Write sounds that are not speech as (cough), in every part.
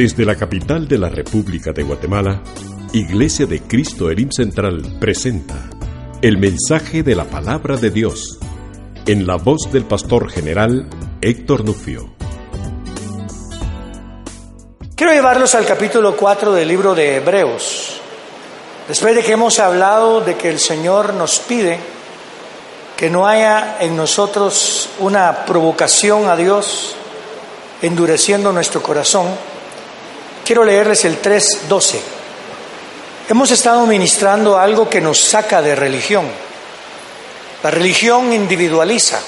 Desde la capital de la República de Guatemala, Iglesia de Cristo Elim Central presenta el mensaje de la palabra de Dios en la voz del pastor general Héctor Nufio. Quiero llevarlos al capítulo 4 del libro de Hebreos. Después de que hemos hablado de que el Señor nos pide que no haya en nosotros una provocación a Dios endureciendo nuestro corazón, quiero leerles el 3.12. Hemos estado ministrando algo que nos saca de religión. La religión individualiza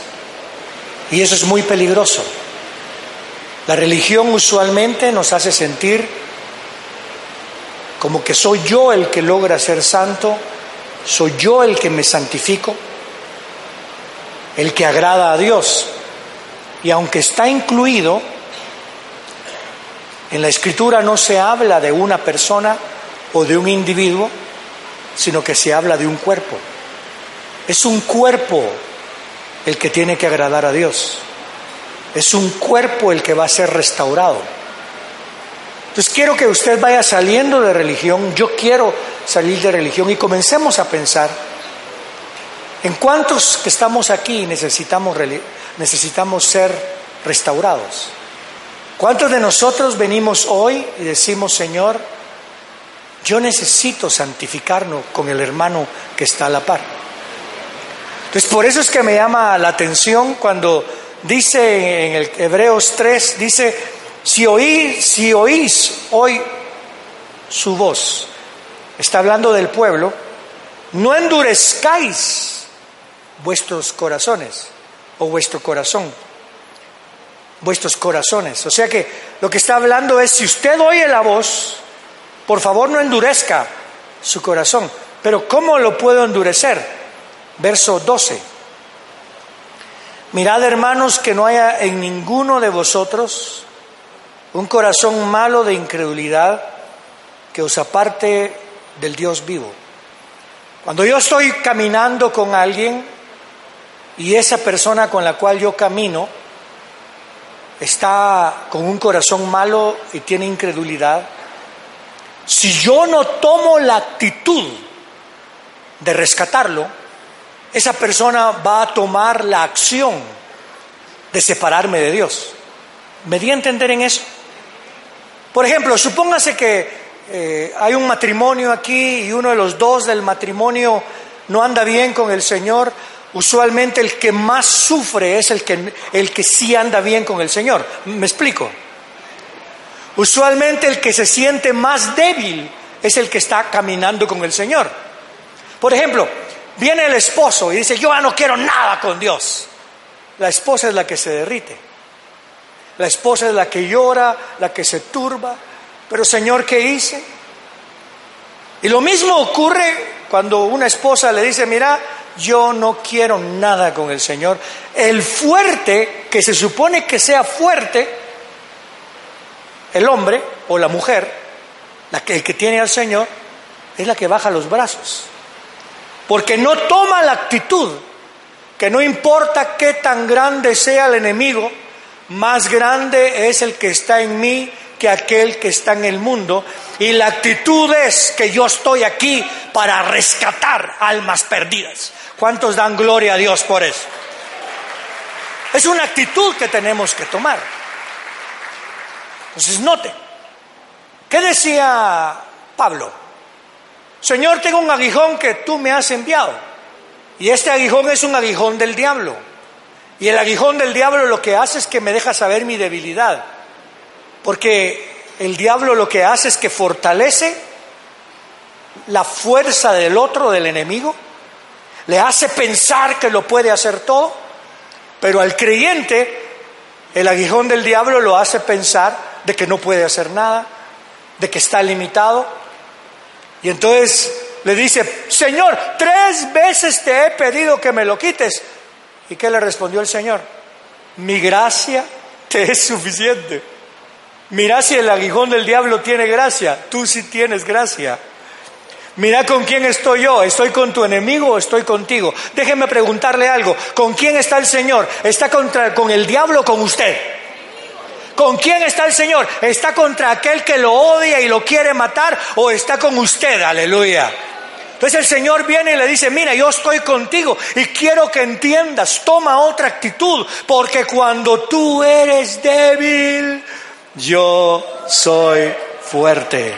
y eso es muy peligroso. La religión usualmente nos hace sentir como que soy yo el que logra ser santo, soy yo el que me santifico, el que agrada a Dios. Y aunque está incluido, en la escritura no se habla de una persona o de un individuo, sino que se habla de un cuerpo. Es un cuerpo el que tiene que agradar a Dios. Es un cuerpo el que va a ser restaurado. Entonces quiero que usted vaya saliendo de religión, yo quiero salir de religión y comencemos a pensar en cuántos que estamos aquí necesitamos, necesitamos ser restaurados. ¿Cuántos de nosotros venimos hoy y decimos, Señor, yo necesito santificarnos con el hermano que está a la par? Entonces, por eso es que me llama la atención cuando dice en el Hebreos 3, dice, si oís, si oís hoy su voz, está hablando del pueblo, no endurezcáis vuestros corazones o vuestro corazón vuestros corazones. O sea que lo que está hablando es, si usted oye la voz, por favor no endurezca su corazón. Pero ¿cómo lo puedo endurecer? Verso 12. Mirad hermanos que no haya en ninguno de vosotros un corazón malo de incredulidad que os aparte del Dios vivo. Cuando yo estoy caminando con alguien y esa persona con la cual yo camino, está con un corazón malo y tiene incredulidad, si yo no tomo la actitud de rescatarlo, esa persona va a tomar la acción de separarme de Dios. ¿Me di a entender en eso? Por ejemplo, supóngase que eh, hay un matrimonio aquí y uno de los dos del matrimonio no anda bien con el Señor, usualmente el que más sufre es el que, el que sí anda bien con el Señor. ¿Me explico? Usualmente el que se siente más débil es el que está caminando con el Señor. Por ejemplo, viene el esposo y dice, yo no quiero nada con Dios. La esposa es la que se derrite. La esposa es la que llora, la que se turba. Pero Señor, ¿qué hice? Y lo mismo ocurre cuando una esposa le dice, mira, yo no quiero nada con el Señor. El fuerte, que se supone que sea fuerte, el hombre o la mujer, el que tiene al Señor, es la que baja los brazos. Porque no toma la actitud que no importa qué tan grande sea el enemigo, más grande es el que está en mí que aquel que está en el mundo. Y la actitud es que yo estoy aquí para rescatar almas perdidas. ¿Cuántos dan gloria a Dios por eso? Es una actitud que tenemos que tomar. Entonces, note, ¿qué decía Pablo? Señor, tengo un aguijón que tú me has enviado. Y este aguijón es un aguijón del diablo. Y el aguijón del diablo lo que hace es que me deja saber mi debilidad. Porque el diablo lo que hace es que fortalece la fuerza del otro, del enemigo, le hace pensar que lo puede hacer todo, pero al creyente el aguijón del diablo lo hace pensar de que no puede hacer nada, de que está limitado. Y entonces le dice, Señor, tres veces te he pedido que me lo quites. ¿Y qué le respondió el Señor? Mi gracia te es suficiente. Mira si el aguijón del diablo tiene gracia, tú sí tienes gracia. Mira con quién estoy yo, ¿estoy con tu enemigo o estoy contigo? Déjeme preguntarle algo, ¿con quién está el Señor? ¿Está contra, con el diablo o con usted? ¿Con quién está el Señor? ¿Está contra aquel que lo odia y lo quiere matar o está con usted? Aleluya. Entonces el Señor viene y le dice, mira, yo estoy contigo y quiero que entiendas, toma otra actitud, porque cuando tú eres débil, yo soy fuerte.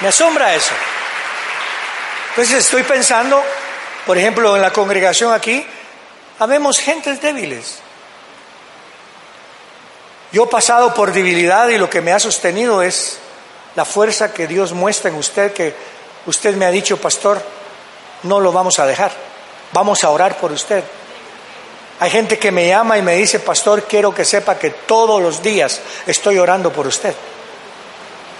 Me asombra eso. Entonces estoy pensando, por ejemplo, en la congregación aquí, habemos gentes débiles. Yo he pasado por debilidad y lo que me ha sostenido es la fuerza que Dios muestra en usted, que usted me ha dicho, pastor, no lo vamos a dejar, vamos a orar por usted. Hay gente que me llama y me dice, pastor, quiero que sepa que todos los días estoy orando por usted.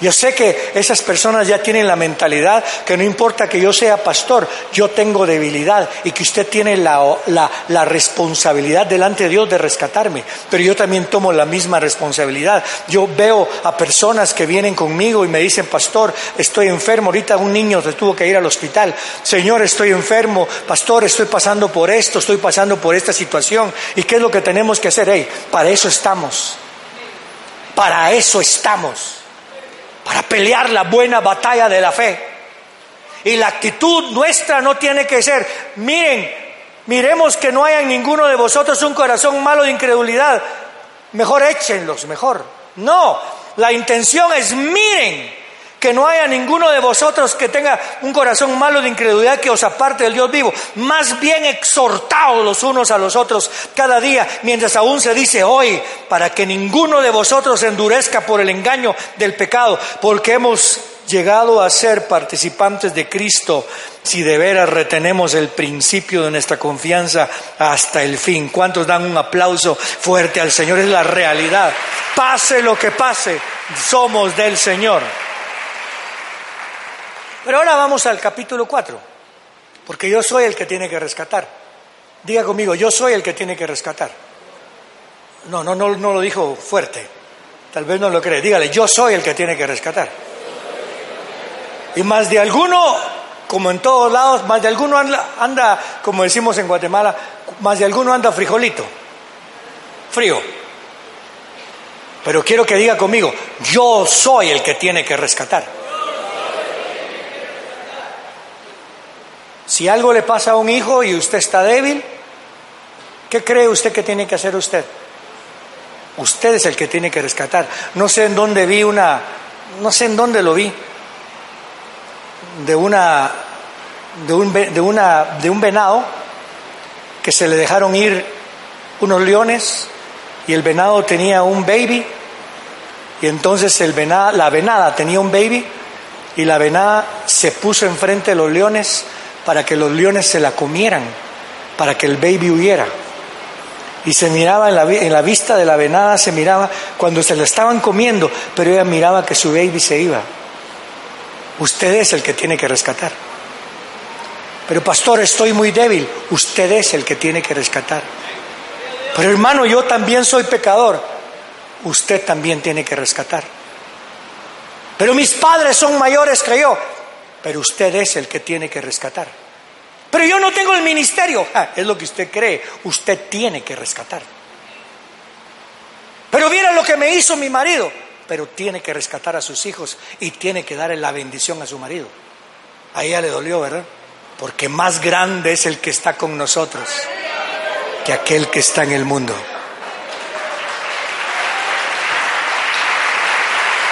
Yo sé que esas personas ya tienen la mentalidad que no importa que yo sea pastor, yo tengo debilidad y que usted tiene la, la, responsabilidad delante de Dios de rescatarme, pero yo también tomo la misma responsabilidad. Yo veo a personas que vienen conmigo y me dicen, pastor, estoy enfermo, ahorita un niño se tuvo que ir al hospital, Señor, estoy enfermo, pastor, estoy pasando por esto, estoy pasando por esta situación, ¿y qué es lo que tenemos que hacer? Hey, para eso estamos, para eso estamos para pelear la buena batalla de la fe. Y la actitud nuestra no tiene que ser, miren, miremos que no haya en ninguno de vosotros un corazón malo de incredulidad, mejor échenlos, mejor. No, la intención es, miren, que no haya ninguno de vosotros que tenga un corazón malo de incredulidad que os aparte del Dios vivo. Más bien exhortaos los unos a los otros cada día, mientras aún se dice hoy, para que ninguno de vosotros endurezca por el engaño del pecado, porque hemos llegado a ser participantes de Cristo si de veras retenemos el principio de nuestra confianza hasta el fin. ¿Cuántos dan un aplauso fuerte al Señor? Es la realidad. Pase lo que pase, somos del Señor. Pero ahora vamos al capítulo 4, porque yo soy el que tiene que rescatar. Diga conmigo, yo soy el que tiene que rescatar. No, no, no, no lo dijo fuerte. Tal vez no lo cree. Dígale, yo soy el que tiene que rescatar. Y más de alguno, como en todos lados, más de alguno anda, anda, como decimos en Guatemala, más de alguno anda frijolito, frío. Pero quiero que diga conmigo, yo soy el que tiene que rescatar. Si algo le pasa a un hijo y usted está débil, ¿qué cree usted que tiene que hacer usted? Usted es el que tiene que rescatar. No sé en dónde vi una, no sé en dónde lo vi, de una, de un, de una, de un venado que se le dejaron ir unos leones y el venado tenía un baby y entonces el venada, la venada tenía un baby y la venada se puso enfrente de los leones para que los leones se la comieran, para que el baby huyera. Y se miraba en la, vista de la venada, se miraba cuando se la estaban comiendo, pero ella miraba que su baby se iba. Usted es el que tiene que rescatar. Pero pastor, estoy muy débil. Usted es el que tiene que rescatar. Pero hermano, yo también soy pecador. Usted también tiene que rescatar. Pero mis padres son mayores que yo pero usted es el que tiene que rescatar. Pero yo no tengo el ministerio. Ah, es lo que usted cree. Usted tiene que rescatar. Pero mira lo que me hizo mi marido. Pero tiene que rescatar a sus hijos y tiene que darle la bendición a su marido. A ella le dolió, ¿verdad? Porque más grande es el que está con nosotros que aquel que está en el mundo.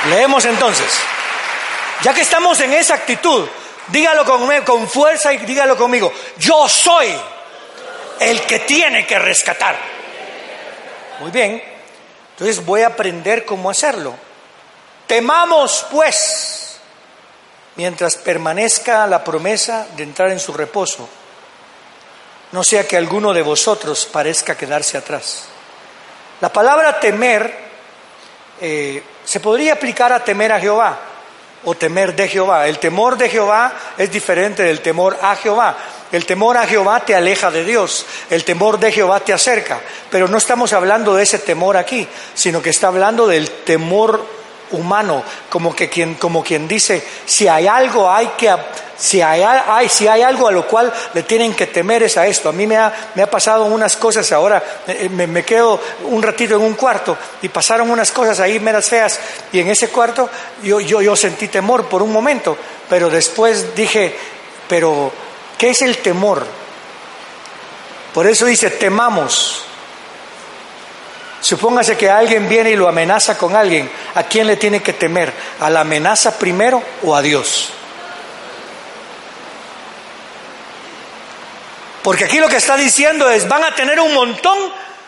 Leemos entonces. Ya que estamos en esa actitud, dígalo con, con fuerza y dígalo conmigo. Yo soy el que tiene que rescatar. Muy bien. Entonces voy a aprender cómo hacerlo. Temamos, pues, mientras permanezca la promesa de entrar en su reposo, no sea que alguno de vosotros parezca quedarse atrás. La palabra temer eh, se podría aplicar a temer a Jehová, o temer de Jehová. El temor de Jehová es diferente del temor a Jehová. El temor a Jehová te aleja de Dios, el temor de Jehová te acerca. Pero no estamos hablando de ese temor aquí, sino que está hablando del temor humano, como que quien, como quien dice, si hay algo hay que si hay, hay, si hay algo a lo cual le tienen que temer es a esto. A mí me ha, me ha pasado unas cosas ahora, eh, me, me, quedo un ratito en un cuarto y pasaron unas cosas ahí meras feas y en ese cuarto yo, yo, yo sentí temor por un momento, pero después dije, pero ¿qué es el temor? Por eso dice, temamos. Supóngase que alguien viene y lo amenaza con alguien. ¿A quién le tiene que temer? ¿A la amenaza primero o a Dios? Porque aquí lo que está diciendo es, van a tener un montón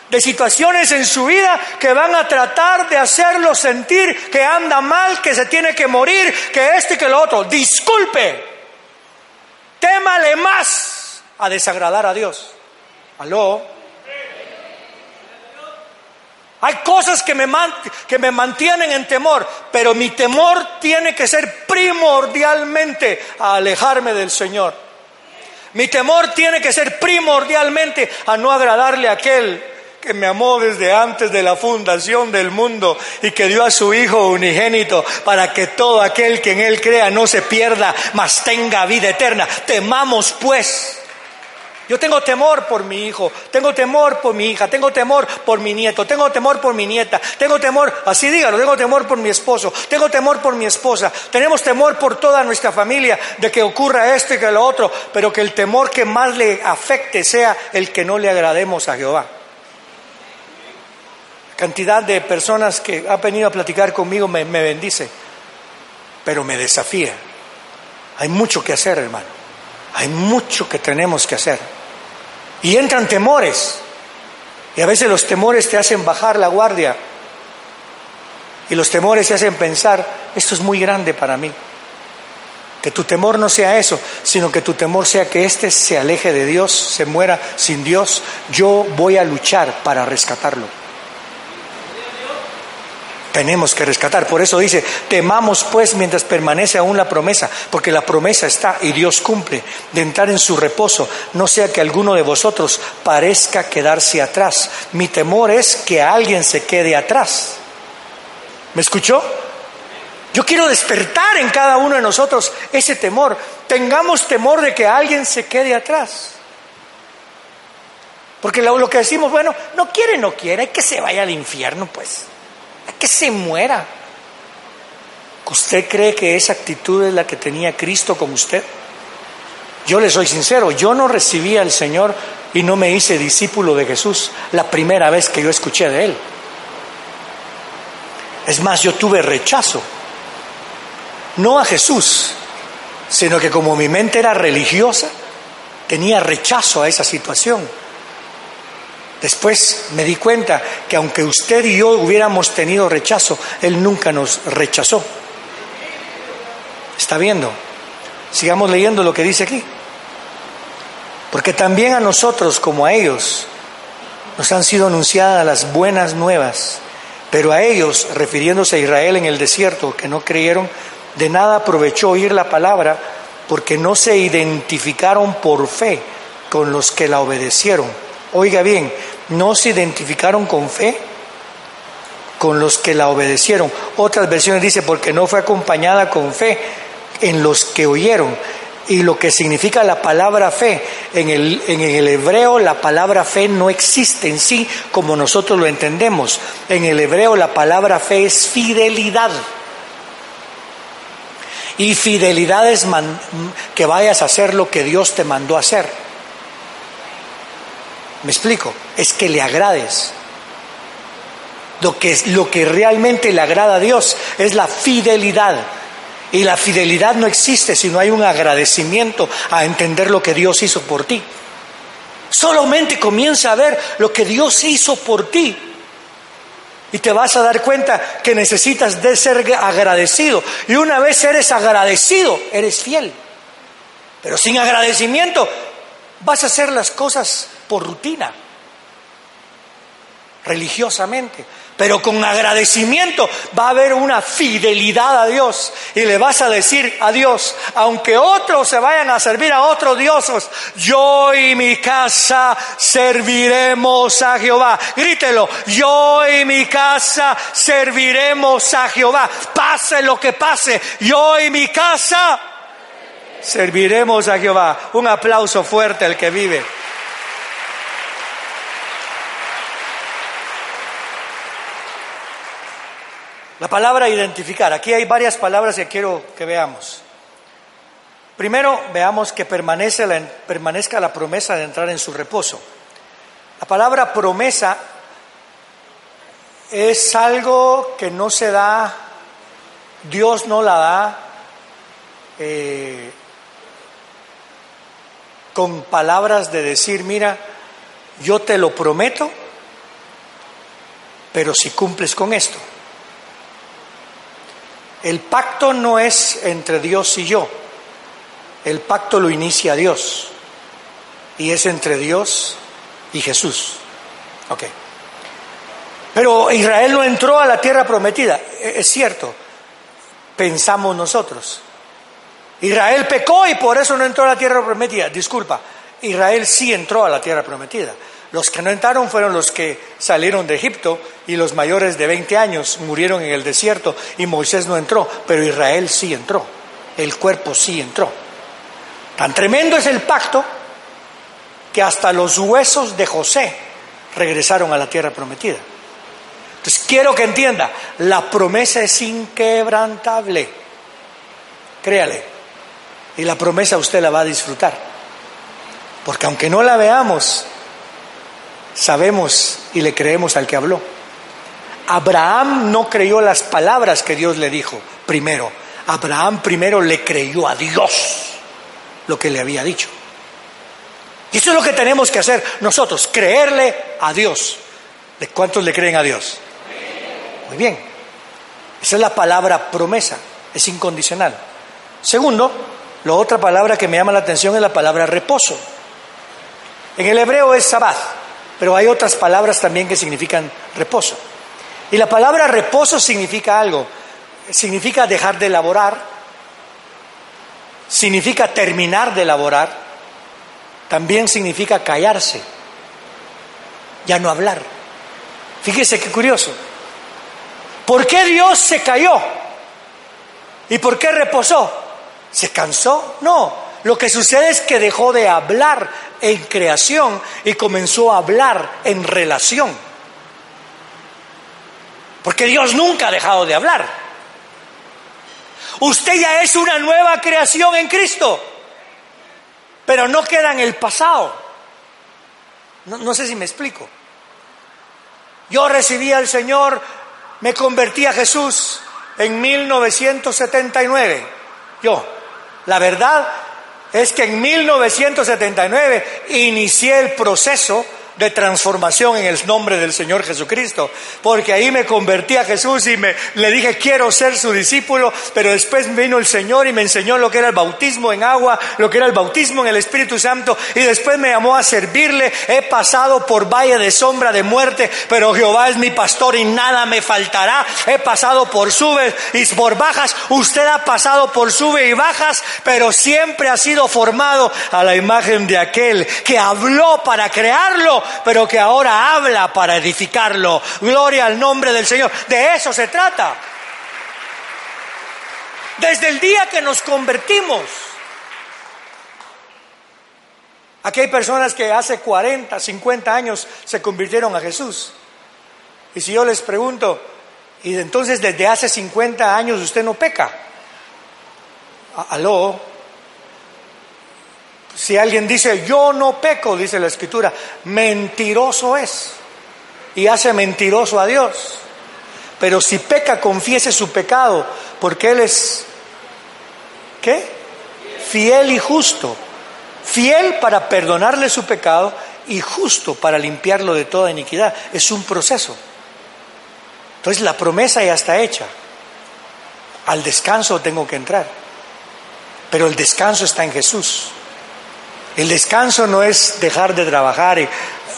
de situaciones en su vida que van a tratar de hacerlo sentir que anda mal, que se tiene que morir, que esto y que lo otro. Disculpe, témale más a desagradar a Dios. ¿Aló? Hay cosas que me, que me mantienen en temor, pero mi temor tiene que ser primordialmente a alejarme del Señor. Mi temor tiene que ser primordialmente a no agradarle a aquel que me amó desde antes de la fundación del mundo y que dio a su Hijo unigénito para que todo aquel que en Él crea no se pierda, mas tenga vida eterna. Temamos pues yo tengo temor por mi hijo, tengo temor por mi hija, tengo temor por mi nieto, tengo temor por mi nieta, tengo temor, así dígalo, tengo temor por mi esposo, tengo temor por mi esposa, tenemos temor por toda nuestra familia de que ocurra esto y que lo otro, pero que el temor que más le afecte sea el que no le agrademos a Jehová. Cantidad de personas que ha venido a platicar conmigo me, me bendice, pero me desafía. Hay mucho que hacer, hermano. Hay mucho que tenemos que hacer. Y entran temores. Y a veces los temores te hacen bajar la guardia. Y los temores te hacen pensar, esto es muy grande para mí. Que tu temor no sea eso, sino que tu temor sea que éste se aleje de Dios, se muera sin Dios. Yo voy a luchar para rescatarlo tenemos que rescatar. Por eso dice, temamos pues mientras permanece aún la promesa, porque la promesa está y Dios cumple de entrar en su reposo, no sea que alguno de vosotros parezca quedarse atrás. Mi temor es que alguien se quede atrás. ¿Me escuchó? Yo quiero despertar en cada uno de nosotros ese temor. Tengamos temor de que alguien se quede atrás. Porque lo, que decimos, bueno, no quiere, no quiere, que se vaya al infierno, pues que se muera. ¿Usted cree que esa actitud es la que tenía Cristo con usted? Yo le soy sincero, yo no recibí al Señor y no me hice discípulo de Jesús la primera vez que yo escuché de Él. Es más, yo tuve rechazo, no a Jesús, sino que como mi mente era religiosa, tenía rechazo a esa situación. Después me di cuenta que aunque usted y yo hubiéramos tenido rechazo, Él nunca nos rechazó. ¿Está viendo? Sigamos leyendo lo que dice aquí. Porque también a nosotros como a ellos nos han sido anunciadas las buenas nuevas, pero a ellos, refiriéndose a Israel en el desierto, que no creyeron, de nada aprovechó oír la palabra porque no se identificaron por fe con los que la obedecieron. Oiga bien, no se identificaron con fe con los que la obedecieron. Otras versiones dice porque no fue acompañada con fe en los que oyeron. Y lo que significa la palabra fe, en el, en el hebreo la palabra fe no existe en sí como nosotros lo entendemos. En el hebreo la palabra fe es fidelidad. Y fidelidad es que vayas a hacer lo que Dios te mandó a hacer. ¿Me explico? Es que le agrades. Lo que, lo que realmente le agrada a Dios es la fidelidad. Y la fidelidad no existe si no hay un agradecimiento a entender lo que Dios hizo por ti. Solamente comienza a ver lo que Dios hizo por ti. Y te vas a dar cuenta que necesitas de ser agradecido. Y una vez eres agradecido, eres fiel. Pero sin agradecimiento vas a hacer las cosas por rutina. religiosamente, pero con agradecimiento va a haber una fidelidad a Dios y le vas a decir a Dios, aunque otros se vayan a servir a otros dioses, yo y mi casa serviremos a Jehová. Grítelo, yo y mi casa serviremos a Jehová. Pase lo que pase, yo y mi casa serviremos a Jehová. Un aplauso fuerte al que vive. La palabra identificar. Aquí hay varias palabras que quiero que veamos. Primero, veamos que permanece la, permanezca la promesa de entrar en su reposo. La palabra promesa es algo que no se da, Dios no la da eh, con palabras de decir, mira, yo te lo prometo, pero si cumples con esto. El pacto no es entre Dios y yo, el pacto lo inicia Dios y es entre Dios y Jesús. Ok. Pero Israel no entró a la tierra prometida, e-, es cierto, pensamos nosotros. Israel pecó y por eso no entró a la tierra prometida. Disculpa, Israel sí entró a la tierra prometida. Los que no entraron fueron los que salieron de Egipto y los mayores de 20 años murieron en el desierto y Moisés no entró, pero Israel sí entró, el cuerpo sí entró. Tan tremendo es el pacto que hasta los huesos de José regresaron a la tierra prometida. Entonces quiero que entienda, la promesa es inquebrantable, créale, y la promesa usted la va a disfrutar, porque aunque no la veamos, sabemos y le creemos al que habló. Abraham no creyó las palabras que Dios le dijo primero. Abraham primero le creyó a Dios lo que le había dicho. Y eso es lo que tenemos que hacer nosotros, creerle a Dios. ¿De cuántos le creen a Dios? Muy bien. Esa es la palabra promesa, es incondicional. Segundo, la otra palabra que me llama la atención es la palabra reposo. En el hebreo es sabbath pero hay otras palabras también que significan reposo. Y la palabra reposo significa algo, significa dejar de laborar, significa terminar de laborar, también significa callarse, ya no hablar. Fíjese qué curioso. ¿Por qué Dios se cayó? ¿Y por qué reposó? ¿Se cansó? No. Lo que sucede es que dejó de hablar, en creación y comenzó a hablar en relación. Porque Dios nunca ha dejado de hablar. Usted ya es una nueva creación en Cristo, pero no queda en el pasado. No, sé si me explico. Yo recibí al Señor, me convertí a Jesús en 1979. Yo, la verdad, es que en 1979 inicié el proceso de transformación en el nombre del Señor Jesucristo, porque ahí me convertí a Jesús y me le dije quiero ser su discípulo, pero después vino el Señor y me enseñó lo que era el bautismo en agua, lo que era el bautismo en el Espíritu Santo y después me llamó a servirle. He pasado por valle de sombra de muerte, pero Jehová es mi pastor y nada me faltará. He pasado por subes y por bajas. Usted ha pasado por sube y bajas, pero siempre ha sido formado a la imagen de aquel que habló para crearlo pero que ahora habla para edificarlo. Gloria al nombre del Señor. De eso se trata. Desde el día que nos convertimos. Aquí hay personas que hace 40, 50 años se convirtieron a Jesús. Y si yo les pregunto, y entonces desde hace 50 años usted no peca. Aló, si alguien dice, yo no peco, dice la escritura, mentiroso es y hace mentiroso a Dios. Pero si peca, confiese su pecado, porque Él es, ¿qué? Fiel y justo. Fiel para perdonarle su pecado y justo para limpiarlo de toda iniquidad. Es un proceso. Entonces la promesa ya está hecha. Al descanso tengo que entrar. Pero el descanso está en Jesús. El descanso no es dejar de trabajar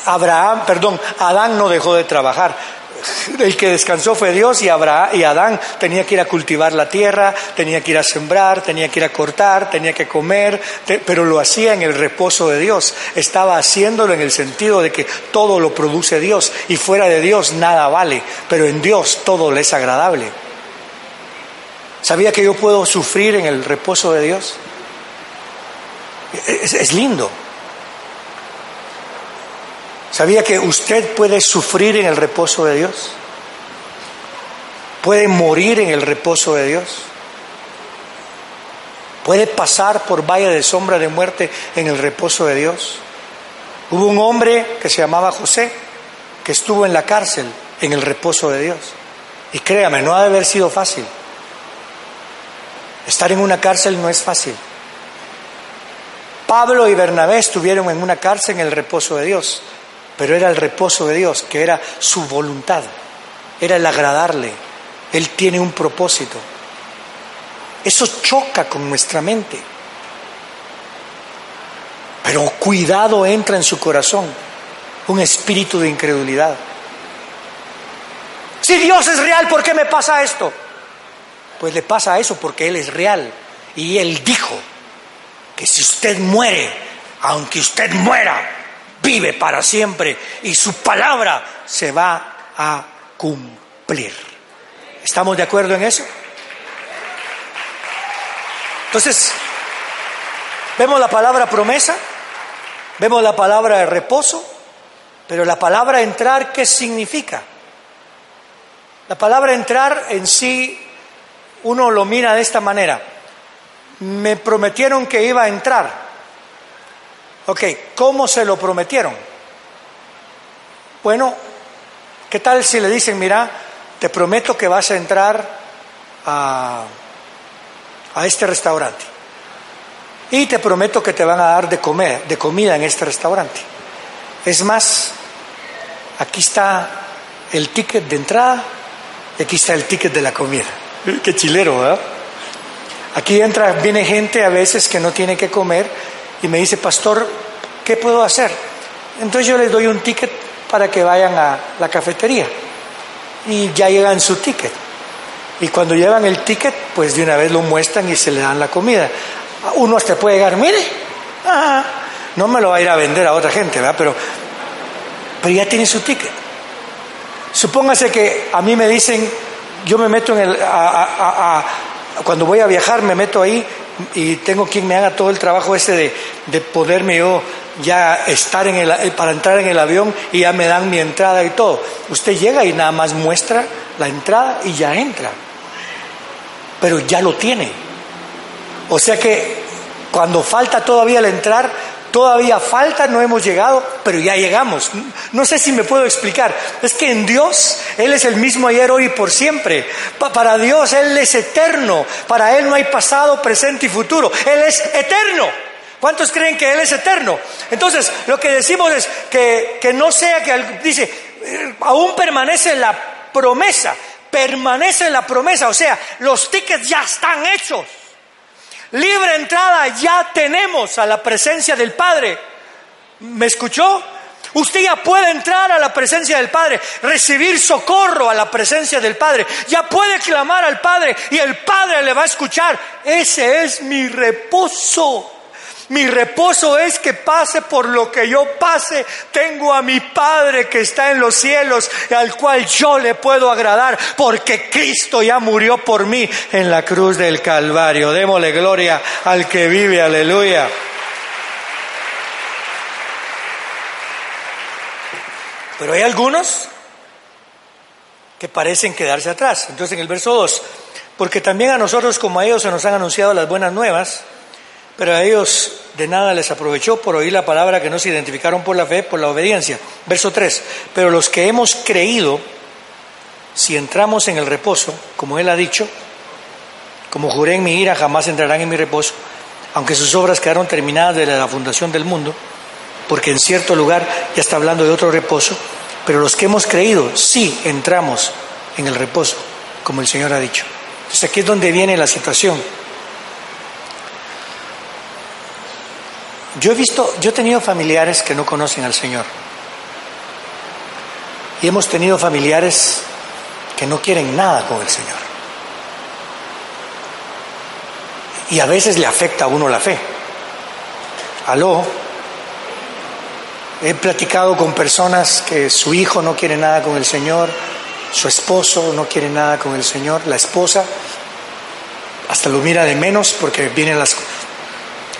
Abraham, perdón, Adán no dejó de trabajar. El que descansó fue Dios y, Abraham, y Adán tenía que ir a cultivar la tierra, tenía que ir a sembrar, tenía que ir a cortar, tenía que comer, pero lo hacía en el reposo de Dios. Estaba haciéndolo en el sentido de que todo lo produce Dios y fuera de Dios nada vale, pero en Dios todo le es agradable. ¿Sabía que yo puedo sufrir en el reposo de Dios? Es lindo. ¿Sabía que usted puede sufrir en el reposo de Dios? Puede morir en el reposo de Dios. Puede pasar por valle de sombra de muerte en el reposo de Dios. Hubo un hombre que se llamaba José, que estuvo en la cárcel en el reposo de Dios. Y créame, no ha de haber sido fácil. Estar en una cárcel no es fácil. Pablo y Bernabé estuvieron en una cárcel en el reposo de Dios pero era el reposo de Dios, que era su voluntad, era el agradarle. Él tiene un propósito. Eso choca con nuestra mente. Pero cuidado entra en su corazón un espíritu de incredulidad. Si Dios es real, ¿por qué me pasa esto? Pues le pasa eso porque Él es real. Y Él dijo que si usted muere, aunque usted muera, vive para siempre y su palabra se va a cumplir. ¿Estamos de acuerdo en eso? Entonces, vemos la palabra promesa, vemos la palabra de reposo, pero la palabra entrar, ¿qué significa? La palabra entrar en sí, uno lo mira de esta manera. Me prometieron que iba a entrar. Ok, ¿cómo se lo prometieron? Bueno, ¿qué tal si le dicen, mira, te prometo que vas a entrar a, a este restaurante? Y te prometo que te van a dar de comer, de comida en este restaurante. Es más, aquí está el ticket de entrada y aquí está el ticket de la comida. Qué chilero, ¿verdad? Aquí entra, viene gente a veces que no tiene que comer y me dice, pastor, ¿qué puedo hacer? Entonces yo les doy un ticket para que vayan a la cafetería y ya llegan su ticket. Y cuando llevan el ticket, pues de una vez lo muestran y se le dan la comida. Uno hasta puede llegar, mire, no me lo va a ir a vender a otra gente, ¿verdad? Pero, pero ya tiene su ticket. Supóngase que a mí me dicen, yo me meto en el, cuando voy a viajar me meto ahí y tengo quien me haga todo el trabajo ese de, de poderme yo ya estar en el, eh, para entrar en el avión y ya me dan mi entrada y todo. Usted llega y nada más muestra la entrada y ya entra. Pero ya lo tiene. O sea que cuando falta todavía el entrar, Todavía falta, no hemos llegado, pero ya llegamos. No sé si me puedo explicar. Es que en Dios Él es el mismo ayer, hoy y por siempre. para Dios Él es eterno. Para Él no hay pasado, presente y futuro. Él es eterno. ¿Cuántos creen que Él es eterno? Entonces, lo que decimos es que, que no sea que dice, aún permanece la promesa, permanece la promesa, o sea, los tickets ya están hechos. Libre entrada ya tenemos a la presencia del Padre. ¿Me escuchó? Usted ya puede entrar a la presencia del Padre, recibir socorro a la presencia del Padre. Ya puede clamar al Padre y el Padre le va a escuchar. Ese es mi reposo. Mi reposo es que pase por lo que yo pase. Tengo a mi Padre que está en los cielos al cual yo le puedo agradar porque Cristo ya murió por mí en la cruz del Calvario. Démosle gloria al que vive, aleluya. Pero hay algunos que parecen quedarse atrás. Entonces en el verso 2, porque también a nosotros como a ellos se nos han anunciado las buenas nuevas, pero a ellos de nada les aprovechó por oír la palabra que no se identificaron por la fe, por la obediencia. Verso 3. Pero los que hemos creído, si entramos en el reposo, como Él ha dicho, como juré en mi ira, jamás entrarán en mi reposo, aunque sus obras quedaron terminadas desde la fundación del mundo, porque en cierto lugar ya está hablando de otro reposo, pero los que hemos creído, sí entramos en el reposo, como el Señor ha dicho. Entonces aquí es donde viene la situación Yo he visto, yo he tenido familiares que no conocen al Señor. Y hemos tenido familiares que no quieren nada con el Señor. Y a veces le afecta a uno la fe. Aló. He platicado con personas que su hijo no quiere nada con el Señor, su esposo no quiere nada con el Señor, la esposa hasta lo mira de menos porque vienen las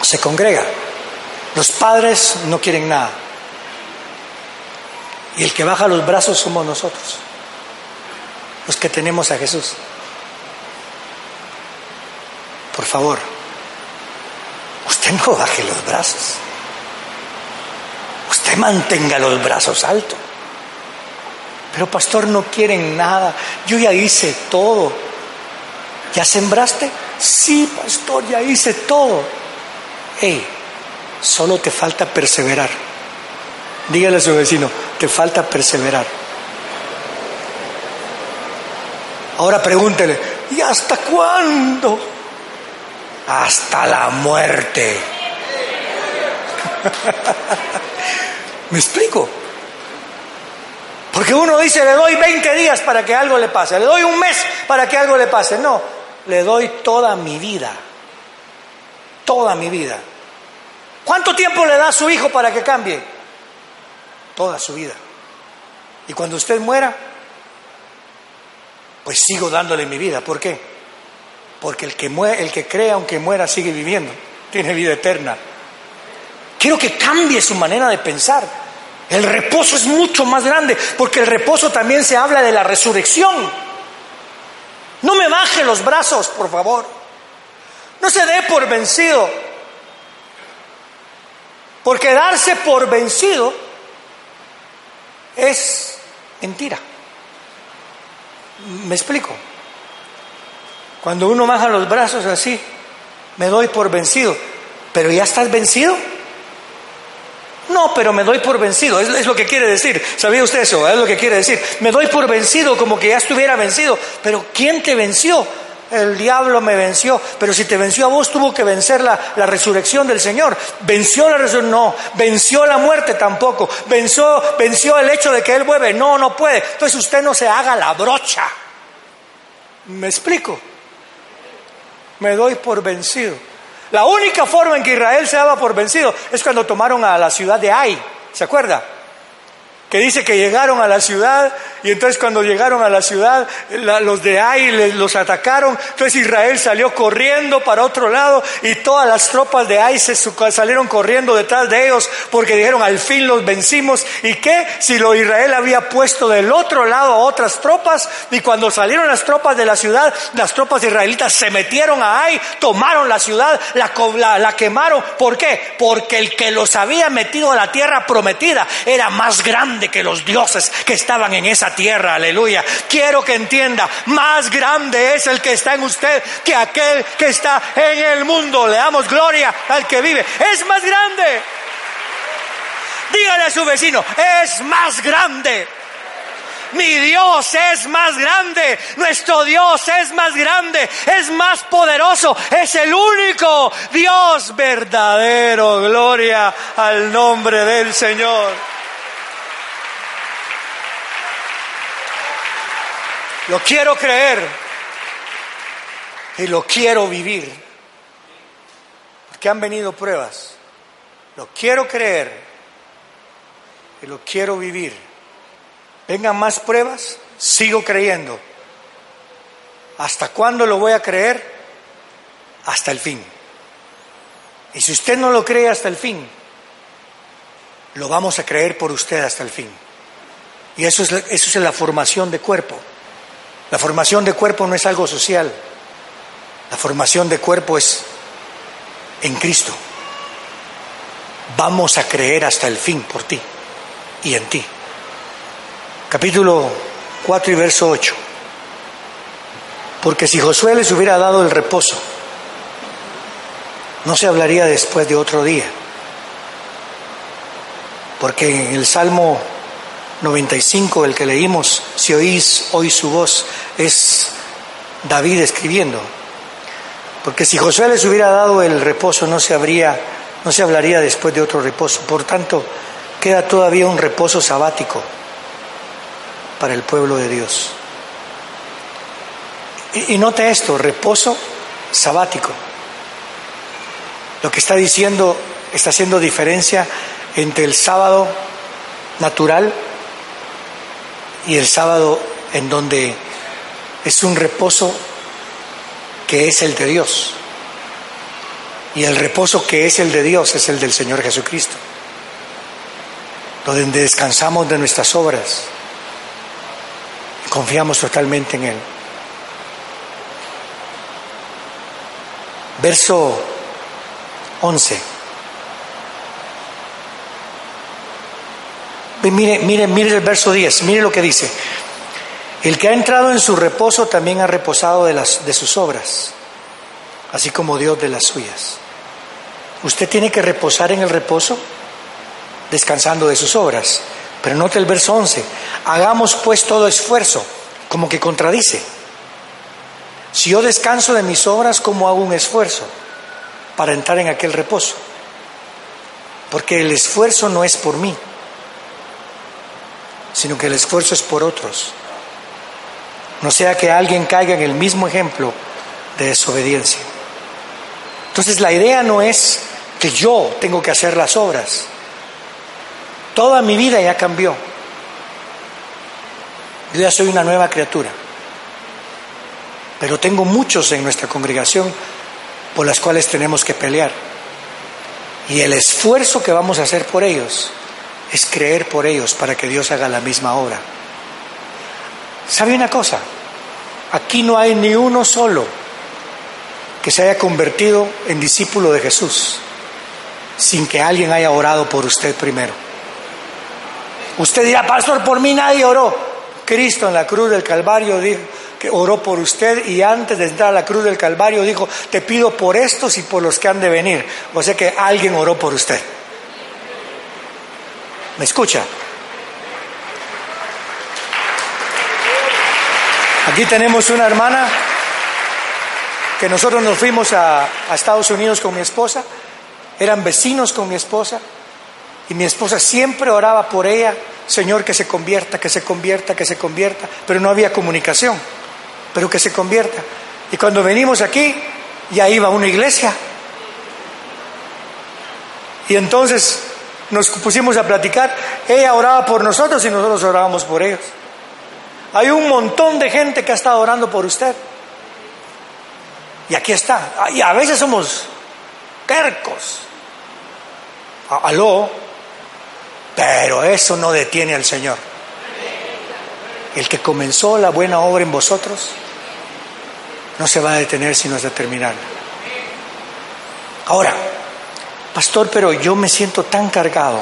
se congrega. Los padres no quieren nada. Y el que baja los brazos somos nosotros, los que tenemos a Jesús. Por favor, usted no baje los brazos. Usted mantenga los brazos altos. Pero pastor, no quieren nada. Yo ya hice todo. ¿Ya sembraste? Sí, pastor, ya hice todo. Hey, solo te falta perseverar. Dígale a su vecino, te falta perseverar. Ahora pregúntele, ¿y hasta cuándo? Hasta la muerte. (laughs) ¿Me explico? Porque uno dice, le doy 20 días para que algo le pase, le doy un mes para que algo le pase. No, le doy toda mi vida, toda mi vida. ¿Cuánto tiempo le da a su hijo para que cambie? Toda su vida. Y cuando usted muera, pues sigo dándole mi vida. ¿Por qué? Porque el que, muere, el que cree aunque muera sigue viviendo, tiene vida eterna. Quiero que cambie su manera de pensar. El reposo es mucho más grande, porque el reposo también se habla de la resurrección. No me baje los brazos, por favor. No se dé por vencido. Porque darse por vencido es mentira. ¿Me explico? Cuando uno baja los brazos así, me doy por vencido. ¿Pero ya estás vencido? No, pero me doy por vencido, es, lo que quiere decir. ¿Sabía usted eso? Es lo que quiere decir. Me doy por vencido como que ya estuviera vencido. Pero ¿quién te venció? El diablo me venció, pero si te venció a vos tuvo que vencer la, resurrección del Señor. ¿Venció la resurrección? No. ¿Venció la muerte? Tampoco. ¿Venció, ¿Venció el hecho de que Él vuelve? No, no puede. Entonces usted no se haga la brocha. ¿Me explico? Me doy por vencido. La única forma en que Israel se daba por vencido es cuando tomaron a la ciudad de Ai. ¿Se acuerda? Que dice que llegaron a la ciudad y entonces cuando llegaron a la ciudad los de Ai los atacaron, entonces Israel salió corriendo para otro lado y todas las tropas de Ai salieron corriendo detrás de ellos porque dijeron al fin los vencimos y que si lo Israel había puesto del otro lado a otras tropas y cuando salieron las tropas de la ciudad, las tropas israelitas se metieron a Ai, tomaron la ciudad, la, la quemaron, ¿por qué? Porque el que los había metido a la tierra prometida era más grande que los dioses que estaban en esa tierra, aleluya. Quiero que entienda, más grande es el que está en usted que aquel que está en el mundo. Le damos gloria al que vive. Es más grande. Dígale a su vecino, es más grande. Mi Dios es más grande, nuestro Dios es más grande, es más poderoso, es el único Dios verdadero. Gloria al nombre del Señor. Lo quiero creer y lo quiero vivir. Porque han venido pruebas. Lo quiero creer y lo quiero vivir. Vengan más pruebas, sigo creyendo. ¿Hasta cuándo lo voy a creer? Hasta el fin. Y si usted no lo cree hasta el fin, lo vamos a creer por usted hasta el fin. Y eso es, eso es la formación de cuerpo. La formación de cuerpo no es algo social. La formación de cuerpo es en Cristo. Vamos a creer hasta el fin por ti y en ti. Capítulo 4 y verso 8. Porque si Josué les hubiera dado el reposo, no se hablaría después de otro día. Porque en el Salmo 95, el que leímos, si oís hoy su voz, es David escribiendo. Porque si Josué les hubiera dado el reposo, no se habría, no se hablaría después de otro reposo. Por tanto, queda todavía un reposo sabático. para el pueblo de Dios. Y, y note esto, reposo sabático. Lo que está diciendo, está haciendo diferencia entre el sábado natural y el sábado en donde es un reposo que es el de Dios. Y el reposo que es el de Dios es el del Señor Jesucristo, donde descansamos de nuestras obras y confiamos totalmente en Él. Verso 11. Mire, mire, mire el verso 10, mire lo que dice. El que ha entrado en su reposo también ha reposado de, las, de sus obras, así como Dios de las suyas. Usted tiene que reposar en el reposo, descansando de sus obras. Pero note el verso 11. Hagamos pues todo esfuerzo, como que contradice. Si yo descanso de mis obras, ¿cómo hago un esfuerzo para entrar en aquel reposo? Porque el esfuerzo no es por mí, sino que el esfuerzo es por otros. No sea que alguien caiga en el mismo ejemplo de desobediencia. Entonces la idea no es que yo tengo que hacer las obras. Toda mi vida ya cambió. Yo ya soy una nueva criatura. Pero tengo muchos en nuestra congregación por las cuales tenemos que pelear. Y el esfuerzo que vamos a hacer por ellos es creer por ellos para que Dios haga la misma obra. ¿Sabe una cosa? Aquí no hay ni uno solo que se haya convertido en discípulo de Jesús sin que alguien haya orado por usted primero. Usted dirá, pastor, por mí nadie oró. Cristo en la cruz del Calvario dijo que oró por usted y antes de entrar a la cruz del Calvario dijo, te pido por estos y por los que han de venir. O sea que alguien oró por usted. ¿Me escucha? Aquí tenemos una hermana que nosotros nos fuimos a, Estados Unidos con mi esposa eran vecinos con mi esposa y mi esposa siempre oraba por ella, Señor, que se convierta, que se convierta, que se convierta, pero no había comunicación, pero que se convierta. Y cuando venimos aquí, ya iba a una iglesia. Y entonces nos pusimos a platicar, ella oraba por nosotros y nosotros orábamos por ellos. Hay un montón de gente que ha estado orando por usted. Y aquí está. Y a veces somos tercos. Aló. Pero eso no detiene al Señor. El que comenzó la buena obra en vosotros no se va a detener sino hasta terminar. Ahora, pastor, pero yo me siento tan cargado,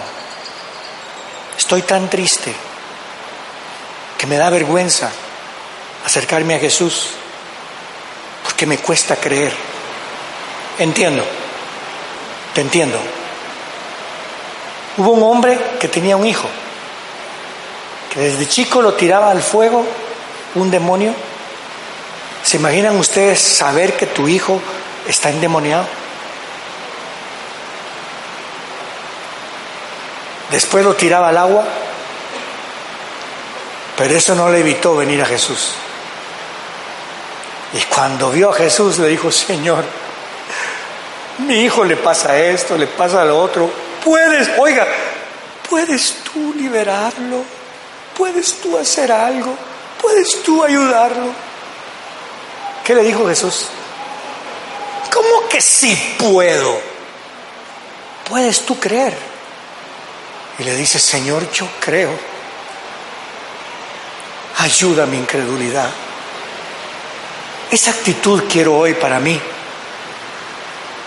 estoy tan triste, que me da vergüenza acercarme a Jesús, porque me cuesta creer. Entiendo, te entiendo. Hubo un hombre que tenía un hijo, que desde chico lo tiraba al fuego un demonio. ¿Se imaginan ustedes saber que tu hijo está endemoniado? Después lo tiraba al agua, pero eso no le evitó venir a Jesús. Y cuando vio a Jesús le dijo, Señor, mi hijo le pasa esto, le pasa lo otro. Puedes, oiga, puedes tú liberarlo, puedes tú hacer algo, puedes tú ayudarlo. ¿Qué le dijo Jesús? ¿Cómo que sí puedo? ¿Puedes tú creer? Y le dice, Señor, yo creo. Ayuda mi incredulidad. Esa actitud quiero hoy para mí.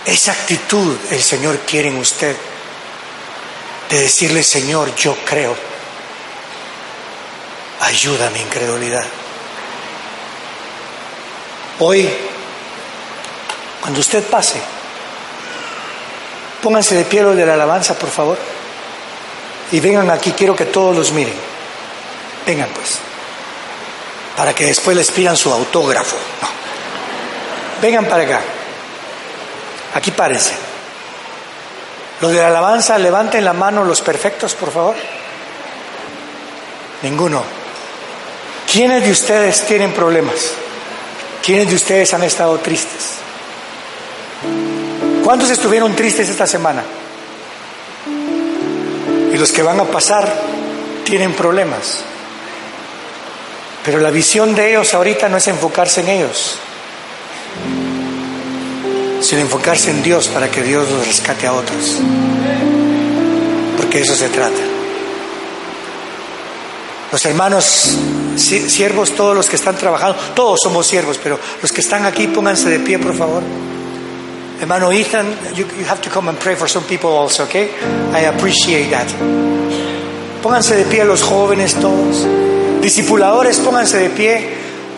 Esa actitud el Señor quiere en usted, de decirle, Señor, yo creo, ayuda mi incredulidad. Hoy, cuando usted pase, pónganse de pie los de la alabanza, por favor, y vengan aquí, quiero que todos los miren. Vengan pues, para que después les pidan su autógrafo. Vengan para acá. Aquí párense. Los de la alabanza, levanten la mano los perfectos, por favor. Ninguno. ¿Quiénes de ustedes tienen problemas? ¿Quiénes de ustedes han estado tristes? ¿Cuántos estuvieron tristes esta semana? Y los que van a pasar tienen problemas. Pero la visión de ellos ahorita no es enfocarse en ellos, sino enfocarse en Dios para que Dios los rescate a otros. Porque eso se trata. Los hermanos siervos, todos los que están trabajando, todos somos siervos, pero los que están aquí, pónganse de pie, por favor. Hermano Ethan, you, you have to come and pray for some people also, okay? I appreciate that. Pónganse de pie los jóvenes todos. Discipuladores, pónganse de pie.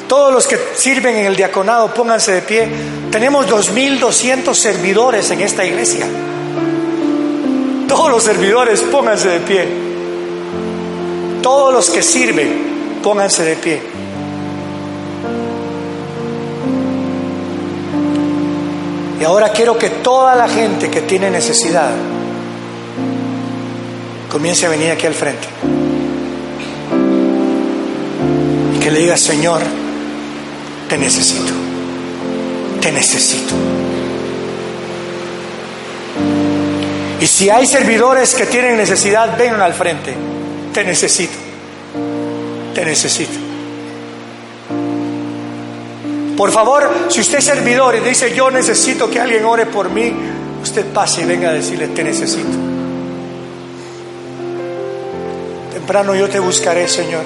Todos los que sirven en el diaconado, pónganse de pie. Tenemos 2.200 servidores en esta iglesia. Todos los servidores, pónganse de pie. Todos los que sirven, pónganse de pie. Y ahora quiero que toda la gente que tiene necesidad comience a venir aquí al frente. que le diga, Señor, te necesito, te necesito. Y si hay servidores que tienen necesidad, vengan al frente, te necesito, te necesito. Por favor, si usted es servidor y dice, yo necesito que alguien ore por mí, usted pase y venga a decirle, te necesito. Temprano yo te buscaré, Señor.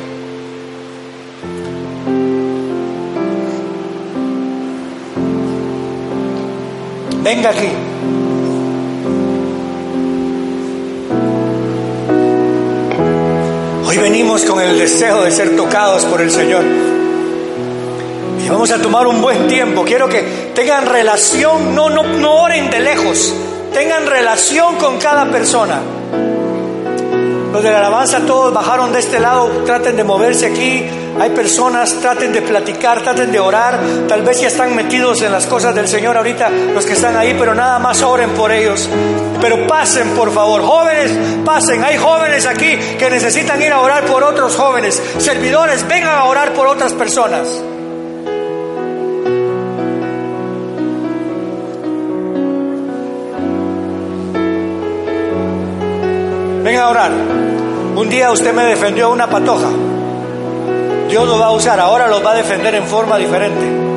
Venga aquí. Hoy venimos con el deseo de ser tocados por el Señor. Y vamos a tomar un buen tiempo. Quiero que tengan relación, no, no, no oren de lejos, tengan relación con cada persona. Los de la alabanza todos bajaron de este lado, traten de moverse aquí. Hay personas, traten de platicar, traten de orar. Tal vez ya están metidos en las cosas del Señor ahorita los que están ahí, pero nada más oren por ellos. Pero pasen, por favor. Jóvenes, pasen. Hay jóvenes aquí que necesitan ir a orar por otros jóvenes. Servidores, vengan a orar por otras personas. A orar. Un día usted me defendió una patoja. Dios lo va a usar, ahora lo va a defender en forma diferente.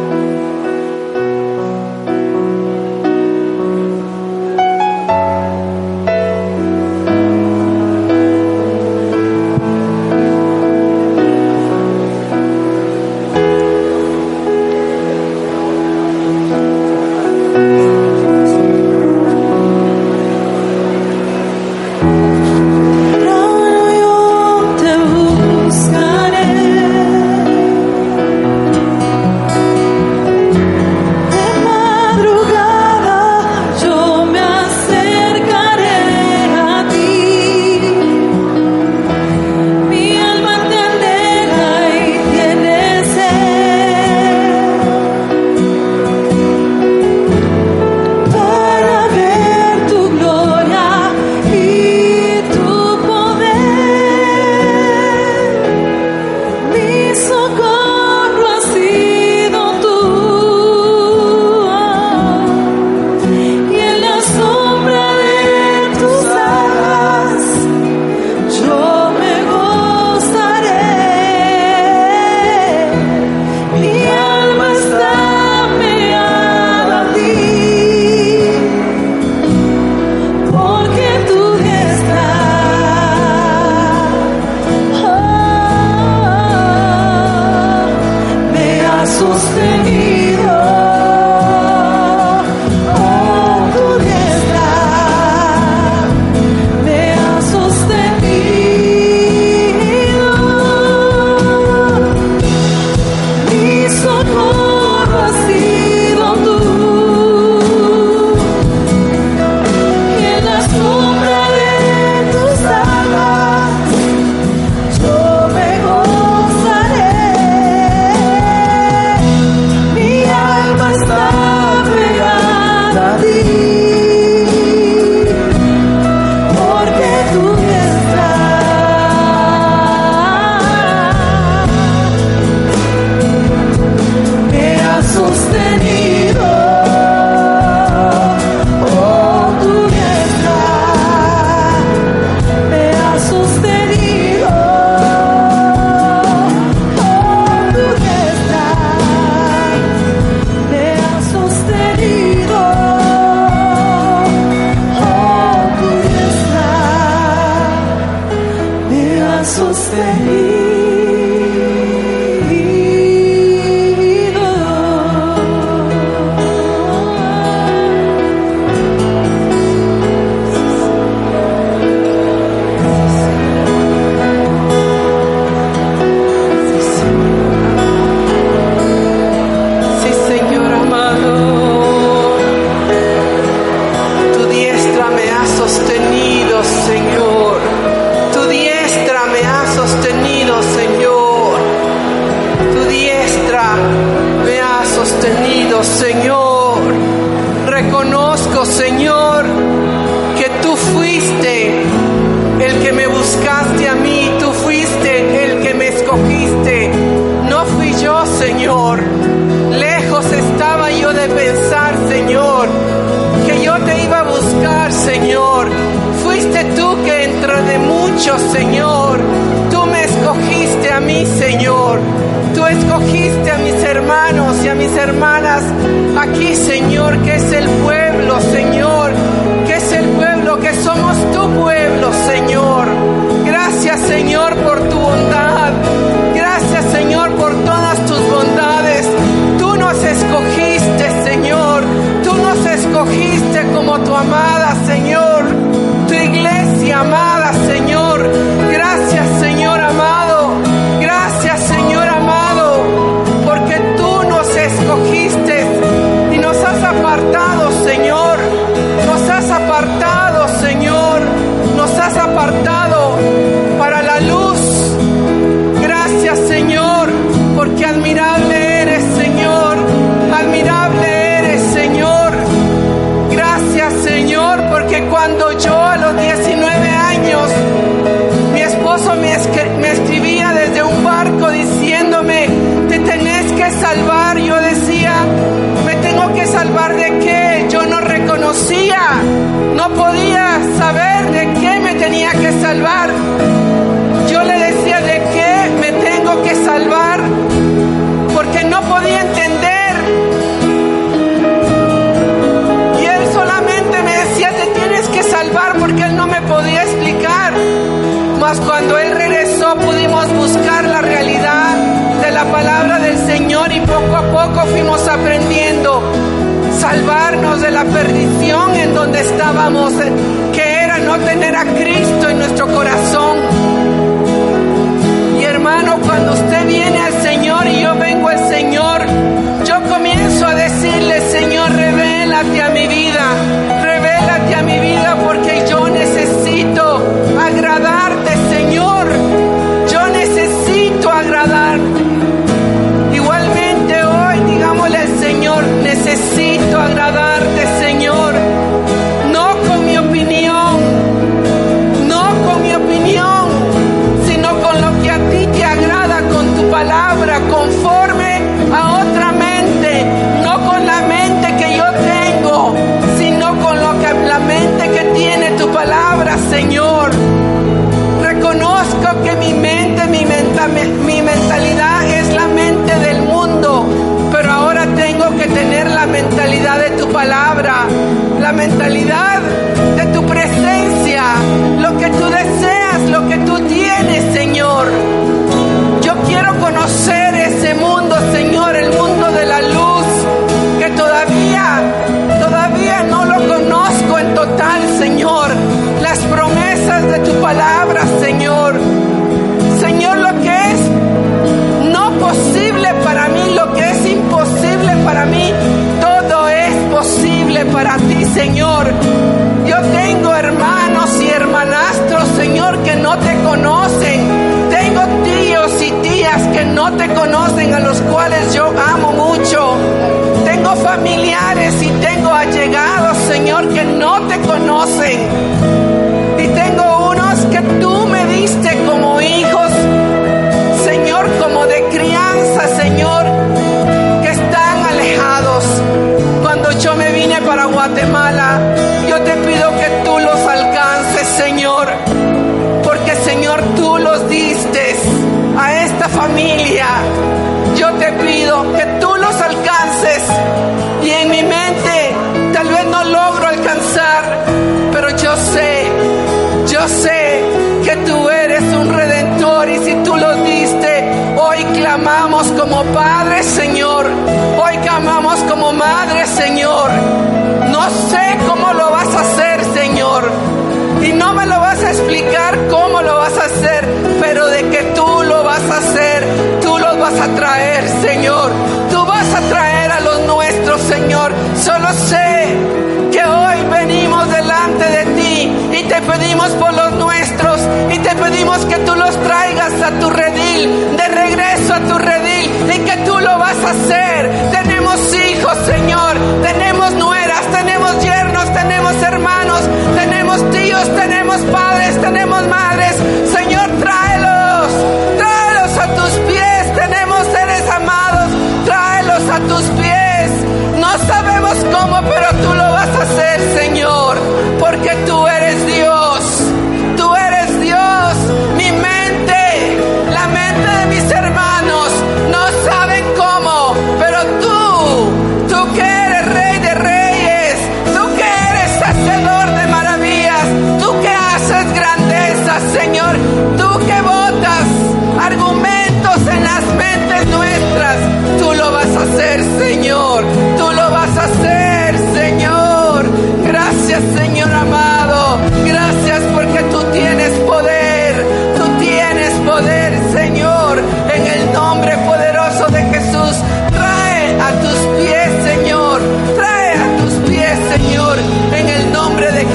Señor, que tú fuiste el que me buscaste a mí, tú fuiste el que me escogiste. No fui yo, Señor. Lejos estaba yo de pensar, Señor, que yo te iba a buscar, Señor. Fuiste tú que entre de muchos, Señor, tú me escogiste a mí, Señor tú escogiste a mis hermanos y a mis hermanas aquí, Señor, que es el pueblo, Señor, que es el pueblo, que somos tu pueblo, Señor. Gracias, Señor, por tu bondad. de tu presencia, lo que tú deseas, lo que tú tienes, Señor. Yo quiero conocer ese mundo, Señor, el mundo de la luz, que todavía, todavía no lo conozco en total, Señor. Las promesas de tu palabra, Señor. Señor, lo que es no posible para mí, lo que es imposible para mí, todo es posible para ti, Señor. pedimos por los nuestros y te pedimos que tú los traigas a tu redil, de regreso a tu redil y que tú lo vas a hacer. Tenemos hijos, Señor, tenemos nueras, tenemos yernos, tenemos hermanos, tenemos tíos, tenemos padres, tenemos madres. Señor, tráelos, tráelos a tus pies, tenemos seres amados, tráelos a tus pies. No sabemos cómo, pero tú lo vas a hacer, Señor, porque tú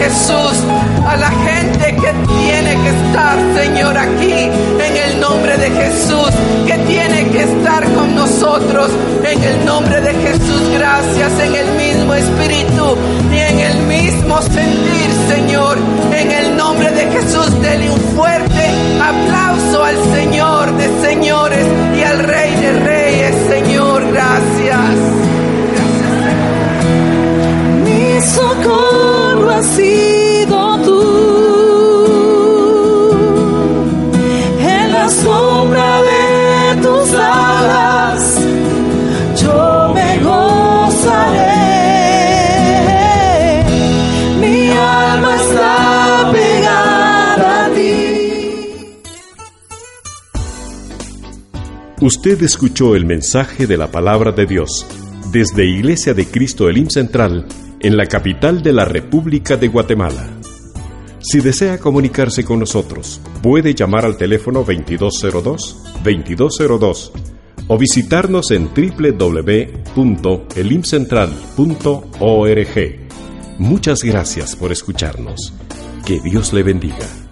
Jesús, a la gente que tiene que estar, Señor, aquí, en el nombre de Jesús, que tiene que estar con nosotros, en el nombre de Jesús, gracias, en el mismo espíritu y en el mismo sentir, Señor, en el nombre de Jesús, dele un fuerte aplauso al Señor de señores y al Rey de reyes, Señor, gracias. Mi socorro has sido tú. En la sombra de tus alas yo me gozaré. Mi alma está pegada a ti. Usted escuchó el mensaje de la palabra de Dios desde Iglesia de Cristo Elim Central en la capital de la República de Guatemala. Si desea comunicarse con nosotros, puede llamar al teléfono 2202-2202 o visitarnos en www.elimcentral.org. Muchas gracias por escucharnos. Que Dios le bendiga.